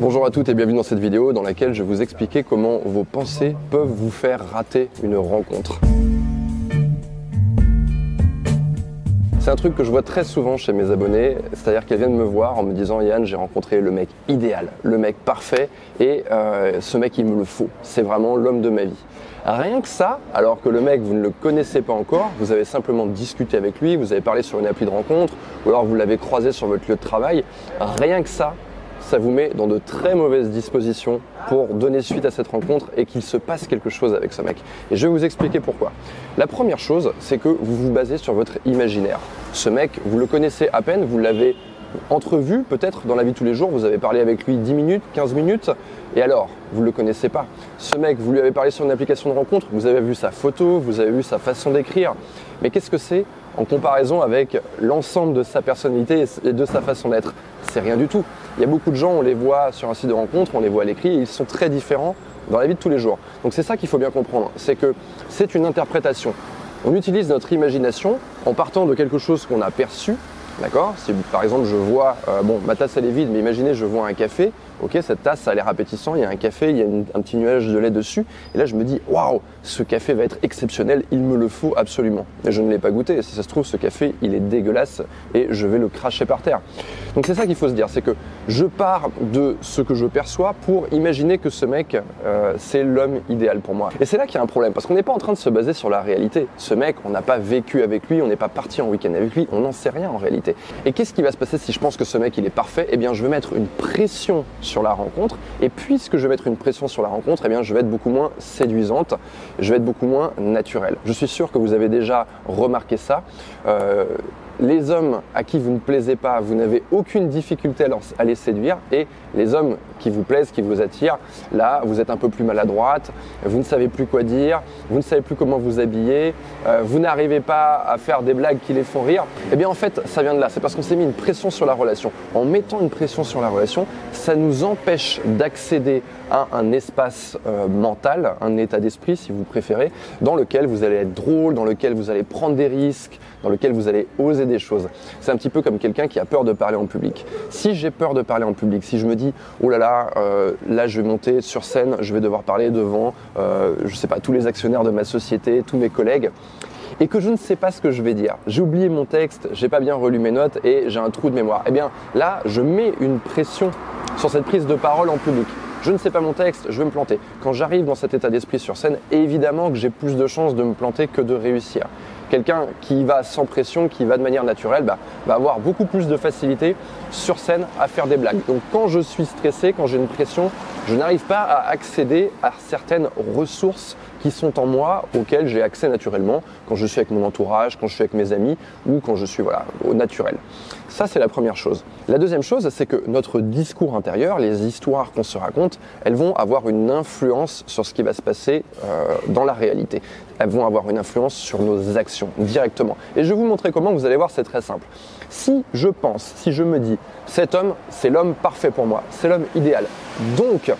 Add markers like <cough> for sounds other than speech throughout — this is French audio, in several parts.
Bonjour à toutes et bienvenue dans cette vidéo dans laquelle je vais vous expliquer comment vos pensées peuvent vous faire rater une rencontre. C'est un truc que je vois très souvent chez mes abonnés, c'est-à-dire qu'elles viennent me voir en me disant Yann, j'ai rencontré le mec idéal, le mec parfait, et euh, ce mec il me le faut, c'est vraiment l'homme de ma vie. Rien que ça, alors que le mec vous ne le connaissez pas encore, vous avez simplement discuté avec lui, vous avez parlé sur une appli de rencontre, ou alors vous l'avez croisé sur votre lieu de travail, rien que ça, ça vous met dans de très mauvaises dispositions pour donner suite à cette rencontre et qu'il se passe quelque chose avec ce mec. Et je vais vous expliquer pourquoi. La première chose, c'est que vous vous basez sur votre imaginaire. Ce mec, vous le connaissez à peine, vous l'avez entrevu peut-être dans la vie tous les jours, vous avez parlé avec lui 10 minutes, 15 minutes, et alors, vous ne le connaissez pas. Ce mec, vous lui avez parlé sur une application de rencontre, vous avez vu sa photo, vous avez vu sa façon d'écrire, mais qu'est-ce que c'est en comparaison avec l'ensemble de sa personnalité et de sa façon d'être C'est rien du tout. Il y a beaucoup de gens, on les voit sur un site de rencontre, on les voit à l'écrit, ils sont très différents dans la vie de tous les jours. Donc c'est ça qu'il faut bien comprendre, c'est que c'est une interprétation. On utilise notre imagination en partant de quelque chose qu'on a perçu, D'accord? Si par exemple je vois, euh, bon, ma tasse elle est vide, mais imaginez je vois un café, ok, cette tasse ça a l'air il y a un café, il y a un petit nuage de lait dessus, et là je me dis, waouh, ce café va être exceptionnel, il me le faut absolument. Mais je ne l'ai pas goûté, si ça se trouve ce café il est dégueulasse et je vais le cracher par terre. Donc c'est ça qu'il faut se dire, c'est que je pars de ce que je perçois pour imaginer que ce mec euh, c'est l'homme idéal pour moi. Et c'est là qu'il y a un problème, parce qu'on n'est pas en train de se baser sur la réalité. Ce mec, on n'a pas vécu avec lui, on n'est pas parti en week-end avec lui, on n'en sait rien en réalité. Et qu'est-ce qui va se passer si je pense que ce mec il est parfait? Eh bien, je vais mettre une pression sur la rencontre. Et puisque je vais mettre une pression sur la rencontre, eh bien, je vais être beaucoup moins séduisante, je vais être beaucoup moins naturelle. Je suis sûr que vous avez déjà remarqué ça. Euh, les hommes à qui vous ne plaisez pas, vous n'avez aucune difficulté à les séduire et les hommes qui vous plaisent, qui vous attirent, là, vous êtes un peu plus maladroite, vous ne savez plus quoi dire, vous ne savez plus comment vous habiller, euh, vous n'arrivez pas à faire des blagues qui les font rire. Eh bien, en fait, ça vient de là. C'est parce qu'on s'est mis une pression sur la relation. En mettant une pression sur la relation, ça nous empêche d'accéder à un espace euh, mental, un état d'esprit, si vous préférez, dans lequel vous allez être drôle, dans lequel vous allez prendre des risques, dans lequel vous allez oser des choses. C'est un petit peu comme quelqu'un qui a peur de parler en public. Si j'ai peur de parler en public, si je me dis, oh là là, euh, là je vais monter sur scène, je vais devoir parler devant, euh, je sais pas, tous les actionnaires de ma société, tous mes collègues, et que je ne sais pas ce que je vais dire. J'ai oublié mon texte, j'ai pas bien relu mes notes et j'ai un trou de mémoire. Eh bien là, je mets une pression sur cette prise de parole en public. Je ne sais pas mon texte, je vais me planter. Quand j'arrive dans cet état d'esprit sur scène, évidemment que j'ai plus de chances de me planter que de réussir. Quelqu'un qui va sans pression, qui va de manière naturelle, bah, va avoir beaucoup plus de facilité sur scène à faire des blagues. Donc quand je suis stressé, quand j'ai une pression, je n'arrive pas à accéder à certaines ressources qui sont en moi, auxquelles j'ai accès naturellement quand je suis avec mon entourage, quand je suis avec mes amis ou quand je suis voilà, au naturel. Ça, c'est la première chose. La deuxième chose, c'est que notre discours intérieur, les histoires qu'on se raconte, elles vont avoir une influence sur ce qui va se passer euh, dans la réalité. Elles vont avoir une influence sur nos actions directement. Et je vais vous montrer comment, vous allez voir, c'est très simple. Si je pense, si je me dis, cet homme, c'est l'homme parfait pour moi, c'est l'homme idéal, donc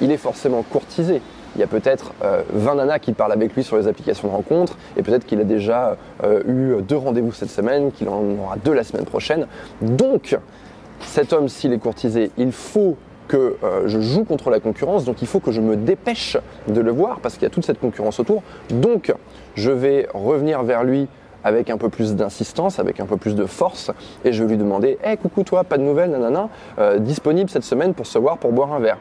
il est forcément courtisé, il y a peut-être 20 euh, nanas qui parlent avec lui sur les applications de rencontre et peut-être qu'il a déjà euh, eu deux rendez-vous cette semaine, qu'il en aura deux la semaine prochaine. Donc, cet homme, s'il est courtisé, il faut que euh, je joue contre la concurrence, donc il faut que je me dépêche de le voir parce qu'il y a toute cette concurrence autour. Donc, je vais revenir vers lui avec un peu plus d'insistance, avec un peu plus de force, et je vais lui demander Hé, coucou toi, pas de nouvelles, nanana, disponible cette semaine pour se voir, pour boire un verre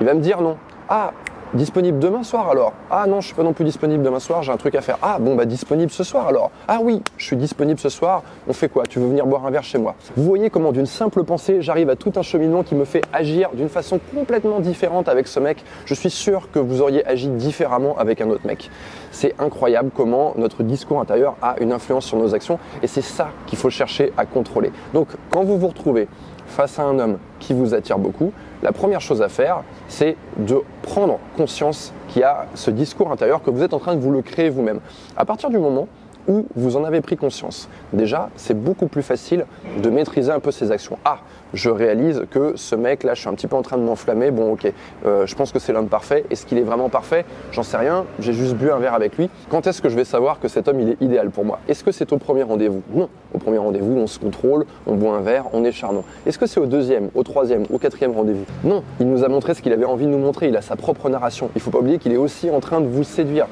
Il va me dire non. Ah, Disponible demain soir alors Ah non, je suis pas non plus disponible demain soir, j'ai un truc à faire. Ah bon bah disponible ce soir alors Ah oui, je suis disponible ce soir. On fait quoi? Tu veux venir boire un verre chez moi? Vous voyez comment d'une simple pensée, j'arrive à tout un cheminement qui me fait agir d'une façon complètement différente avec ce mec. Je suis sûr que vous auriez agi différemment avec un autre mec. C'est incroyable comment notre discours intérieur a une influence sur nos actions et c'est ça qu'il faut chercher à contrôler. Donc quand vous vous retrouvez face à un homme qui vous attire beaucoup, la première chose à faire, c'est de prendre conscience qu'il y a ce discours intérieur, que vous êtes en train de vous le créer vous-même. À partir du moment ou vous en avez pris conscience. Déjà, c'est beaucoup plus facile de maîtriser un peu ses actions. Ah, je réalise que ce mec là, je suis un petit peu en train de m'enflammer. Bon, ok, euh, je pense que c'est l'homme parfait. Est-ce qu'il est vraiment parfait? J'en sais rien. J'ai juste bu un verre avec lui. Quand est-ce que je vais savoir que cet homme il est idéal pour moi? Est-ce que c'est au premier rendez-vous? Non. Au premier rendez-vous, on se contrôle, on boit un verre, on est charmant. Est-ce que c'est au deuxième, au troisième, au quatrième rendez-vous? Non. Il nous a montré ce qu'il avait envie de nous montrer. Il a sa propre narration. Il faut pas oublier qu'il est aussi en train de vous séduire.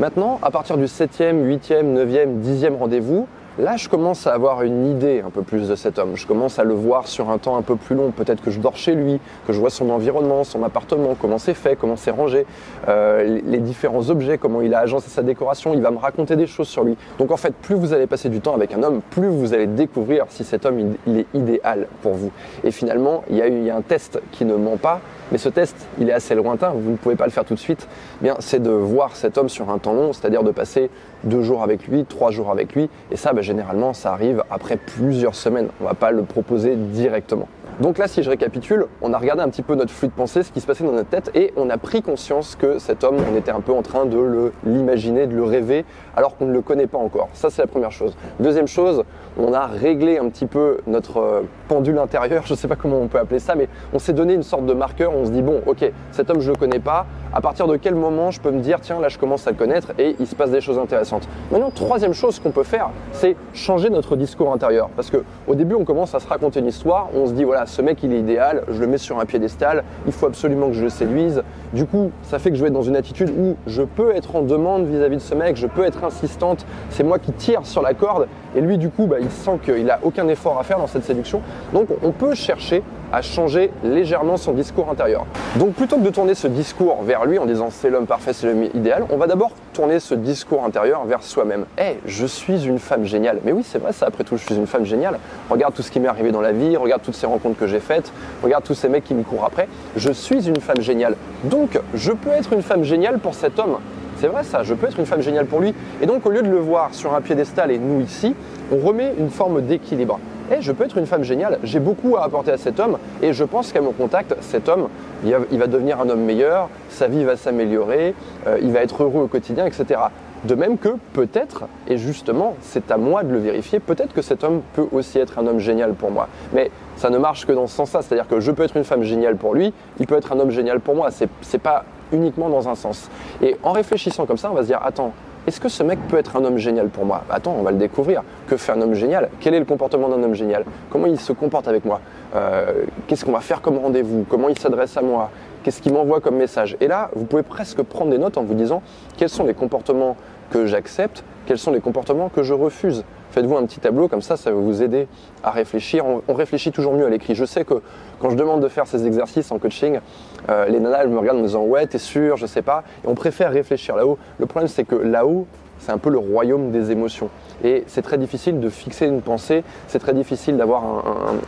Maintenant, à partir du septième, huitième, neuvième, dixième rendez-vous, Là, je commence à avoir une idée un peu plus de cet homme. Je commence à le voir sur un temps un peu plus long. Peut-être que je dors chez lui, que je vois son environnement, son appartement, comment c'est fait, comment c'est rangé, euh, les différents objets, comment il a agencé sa décoration. Il va me raconter des choses sur lui. Donc en fait, plus vous allez passer du temps avec un homme, plus vous allez découvrir si cet homme il, est idéal pour vous. Et finalement, il y, a, un test qui ne ment pas. Mais ce test, il est assez lointain, vous ne pouvez pas le faire tout de suite. Eh bien, c'est de voir cet homme sur un temps long, c'est-à-dire de passer deux jours avec lui, trois jours avec lui. Et ça, ben, généralement, ça arrive après plusieurs semaines. On ne va pas le proposer directement. Donc là, si je récapitule, on a regardé un petit peu notre flux de pensée, ce qui se passait dans notre tête, et on a pris conscience que cet homme, on était un peu en train de l'imaginer, de le rêver, alors qu'on ne le connaît pas encore. Ça, c'est la première chose. Deuxième chose, on a réglé un petit peu notre euh, pendule intérieure, <laughs> je ne sais pas comment on peut appeler ça, mais on s'est donné une sorte de marqueur, on se dit, bon, ok, cet homme, je le connais pas, à partir de quel moment je peux me dire, tiens, là, je commence à le connaître, et il se passe des choses intéressantes. Maintenant, troisième chose qu'on peut faire, c'est changer notre discours intérieur. Parce que au début, on commence à se raconter une histoire, on se dit, voilà, ce mec il est idéal, je le mets sur un piédestal, il faut absolument que je le séduise. Du coup, ça fait que je vais être dans une attitude où je peux être en demande vis-à-vis de ce mec, je peux être insistante, c'est moi qui tire sur la corde et lui du coup bah, il sent qu'il n'a aucun effort à faire dans cette séduction. Donc on peut chercher à changer légèrement son discours intérieur. Donc plutôt que de tourner ce discours vers lui en disant c'est l'homme parfait, c'est l'homme idéal, on va d'abord tourner ce discours intérieur vers soi-même. Eh, je suis une femme géniale. Mais oui, c'est vrai ça, après tout, je suis une femme géniale. Regarde tout ce qui m'est arrivé dans la vie, regarde toutes ces rencontres que j'ai faites, regarde tous ces mecs qui me courent après. Je suis une femme géniale. Donc, je peux être une femme géniale pour cet homme. C'est vrai ça, je peux être une femme géniale pour lui. Et donc, au lieu de le voir sur un piédestal et nous ici, on remet une forme d'équilibre. Eh, je peux être une femme géniale, j'ai beaucoup à apporter à cet homme et je pense qu'à mon contact, cet homme, il va devenir un homme meilleur, sa vie va s'améliorer, euh, il va être heureux au quotidien, etc. De même que peut-être, et justement, c'est à moi de le vérifier, peut-être que cet homme peut aussi être un homme génial pour moi. Mais ça ne marche que dans ce sens-là, c'est-à-dire que je peux être une femme géniale pour lui, il peut être un homme génial pour moi. C'est pas uniquement dans un sens. Et en réfléchissant comme ça, on va se dire, attends, est-ce que ce mec peut être un homme génial pour moi? Attends, on va le découvrir. Que fait un homme génial? Quel est le comportement d'un homme génial? Comment il se comporte avec moi? Euh, Qu'est-ce qu'on va faire comme rendez-vous? Comment il s'adresse à moi? Qu'est-ce qu'il m'envoie comme message? Et là, vous pouvez presque prendre des notes en vous disant quels sont les comportements que j'accepte, quels sont les comportements que je refuse. Faites-vous un petit tableau, comme ça, ça va vous aider à réfléchir. On, réfléchit toujours mieux à l'écrit. Je sais que quand je demande de faire ces exercices en coaching, euh, les nanas, elles me regardent en me disant Ouais, t'es sûr, je sais pas. Et on préfère réfléchir là-haut. Le problème, c'est que là-haut, c'est un peu le royaume des émotions. Et c'est très difficile de fixer une pensée, c'est très difficile d'avoir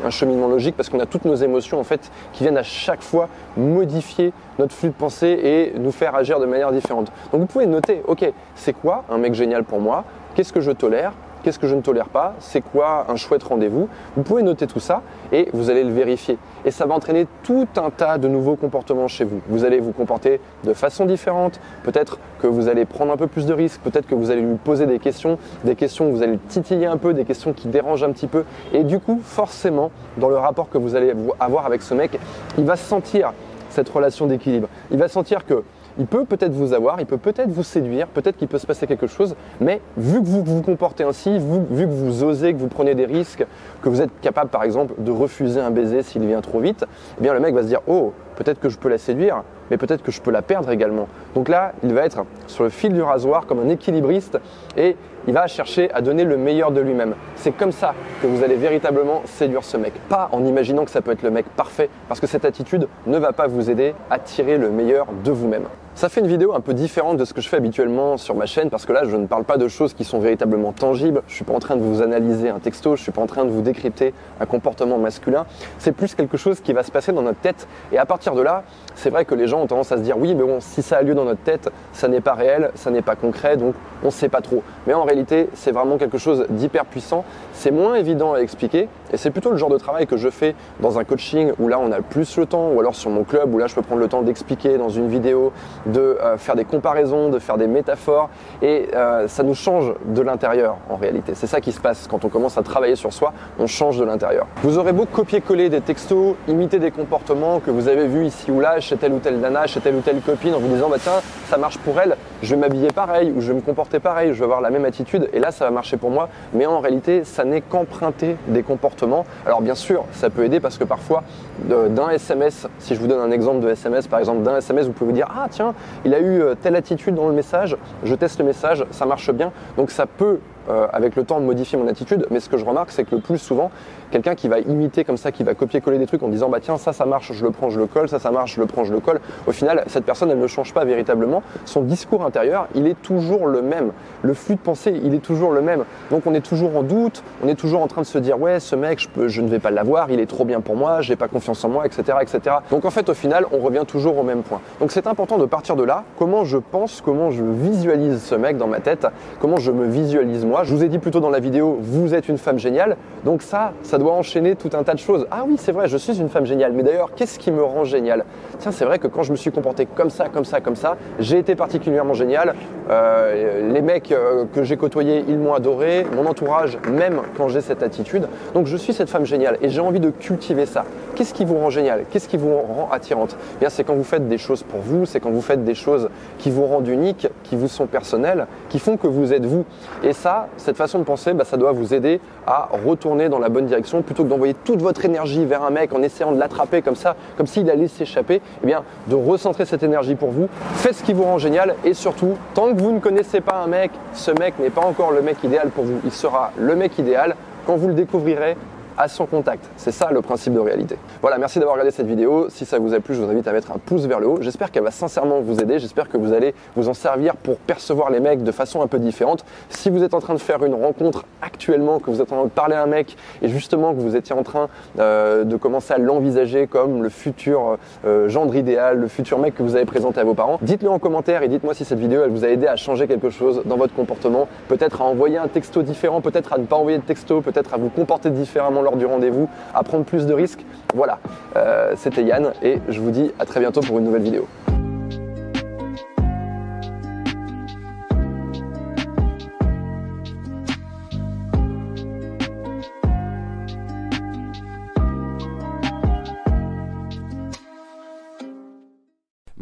un, cheminement logique parce qu'on a toutes nos émotions en fait qui viennent à chaque fois modifier notre flux de pensée et nous faire agir de manière différente. Donc vous pouvez noter, ok, c'est quoi un mec génial pour moi? Qu'est-ce que je tolère qu'est-ce que je ne tolère pas, c'est quoi un chouette rendez-vous. Vous pouvez noter tout ça et vous allez le vérifier. Et ça va entraîner tout un tas de nouveaux comportements chez vous. Vous allez vous comporter de façon différente, peut-être que vous allez prendre un peu plus de risques, peut-être que vous allez lui poser des questions, des questions que vous allez titiller un peu, des questions qui dérangent un petit peu. Et du coup, forcément, dans le rapport que vous allez avoir avec ce mec, il va sentir cette relation d'équilibre. Il va sentir que il peut peut-être vous avoir, il peut peut-être vous séduire, peut-être qu'il peut se passer quelque chose, mais vu que vous vous comportez ainsi, vu, que vous osez, que vous prenez des risques, que vous êtes capable par exemple de refuser un baiser s'il vient trop vite, eh bien le mec va se dire oh peut-être que je peux la séduire, mais peut-être que je peux la perdre également. Donc là, il va être sur le fil du rasoir comme un équilibriste et il va chercher à donner le meilleur de lui-même. C'est comme ça que vous allez véritablement séduire ce mec. Pas en imaginant que ça peut être le mec parfait, parce que cette attitude ne va pas vous aider à tirer le meilleur de vous-même. Ça fait une vidéo un peu différente de ce que je fais habituellement sur ma chaîne parce que là je ne parle pas de choses qui sont véritablement tangibles, je suis pas en train de vous analyser un texto, je suis pas en train de vous décrypter un comportement masculin, c'est plus quelque chose qui va se passer dans notre tête. Et à partir de là, c'est vrai que les gens ont tendance à se dire oui mais bon si ça a lieu dans notre tête, ça n'est pas réel, ça n'est pas concret donc on ne sait pas trop. Mais en réalité c'est vraiment quelque chose d'hyper puissant, c'est moins évident à expliquer et c'est plutôt le genre de travail que je fais dans un coaching où là on a plus le temps ou alors sur mon club où là je peux prendre le temps d'expliquer dans une vidéo, de euh, faire des comparaisons, de faire des métaphores et euh, ça nous change de l'intérieur en réalité. C'est ça qui se passe quand on commence à travailler sur soi, on change de l'intérieur. Vous aurez beau copier-coller des textos, imiter des comportements que vous avez vus ici ou là chez telle ou telle nana, chez telle ou telle copine en vous disant bah tiens ça marche pour elle, je vais m'habiller pareil ou je vais me comporter pareil, je vais avoir la même attitude et là ça va marcher pour moi. Mais en réalité ça n'est qu'emprunter des comportements. Alors bien sûr ça peut aider parce que parfois d'un SMS, si je vous donne un exemple de SMS par exemple d'un SMS vous pouvez vous dire ah tiens il a eu euh, telle attitude dans le message, je teste le message, ça marche bien. Donc ça peut euh, avec le temps de modifier mon attitude. Mais ce que je remarque, c'est que le plus souvent, quelqu'un qui va imiter comme ça, qui va copier-coller des trucs en disant bah tiens ça ça marche, je le prends, je le colle, ça ça marche, je le prends, je le colle. Au final, cette personne elle ne change pas véritablement. Son discours intérieur, il est toujours le même. Le flux de pensée, il est toujours le même. Donc on est toujours en doute, on est toujours en train de se dire ouais ce mec je, je ne vais pas l'avoir, il est trop bien pour moi, j'ai pas confiance en moi, etc., etc. Donc en fait au final on revient toujours au même point. Donc c'est important de partir de là. Comment je pense, comment je visualise ce mec dans ma tête, comment je me visualise moi? Je vous ai dit plutôt dans la vidéo, vous êtes une femme géniale. Donc ça, ça doit enchaîner tout un tas de choses. Ah oui, c'est vrai, je suis une femme géniale. Mais d'ailleurs, qu'est-ce qui me rend génial? Tiens, c'est vrai que quand je me suis comporté comme ça, comme ça, comme ça, j'ai été particulièrement génial. Euh, les mecs euh, que j'ai côtoyés, ils m'ont adoré. Mon entourage, même quand j'ai cette attitude. Donc je suis cette femme géniale et j'ai envie de cultiver ça. Qu'est-ce qui vous rend génial? Qu'est-ce qui vous rend attirante? Eh Bien, c'est quand vous faites des choses pour vous, c'est quand vous faites des choses qui vous rendent unique, qui vous sont personnelles, qui font que vous êtes vous. Et cette façon de penser, bah, ça doit vous aider à retourner dans la bonne direction plutôt que d'envoyer toute votre énergie vers un mec en essayant de l'attraper comme ça, comme s'il allait s'échapper. Eh bien, de recentrer cette énergie pour vous. Faites ce qui vous rend génial et surtout, tant que vous ne connaissez pas un mec, ce mec n'est pas encore le mec idéal pour vous. Il sera le mec idéal quand vous le découvrirez à son contact. C'est ça le principe de réalité. Voilà, merci d'avoir regardé cette vidéo. Si ça vous a plu, je vous invite à mettre un pouce vers le haut. J'espère qu'elle va sincèrement vous aider. J'espère que vous allez vous en servir pour percevoir les mecs de façon un peu différente. Si vous êtes en train de faire une rencontre actuellement, que vous êtes en train de parler à un mec et justement que vous étiez en train euh, de commencer à l'envisager comme le futur euh, gendre idéal, le futur mec que vous avez présenté à vos parents, dites-le en commentaire et dites-moi si cette vidéo elle vous a aidé à changer quelque chose dans votre comportement, peut-être à envoyer un texto différent, peut-être à ne pas envoyer de texto, peut-être à vous comporter différemment lors du rendez-vous, à prendre plus de risques. Voilà, euh, c'était Yann et je vous dis à très bientôt pour une nouvelle vidéo.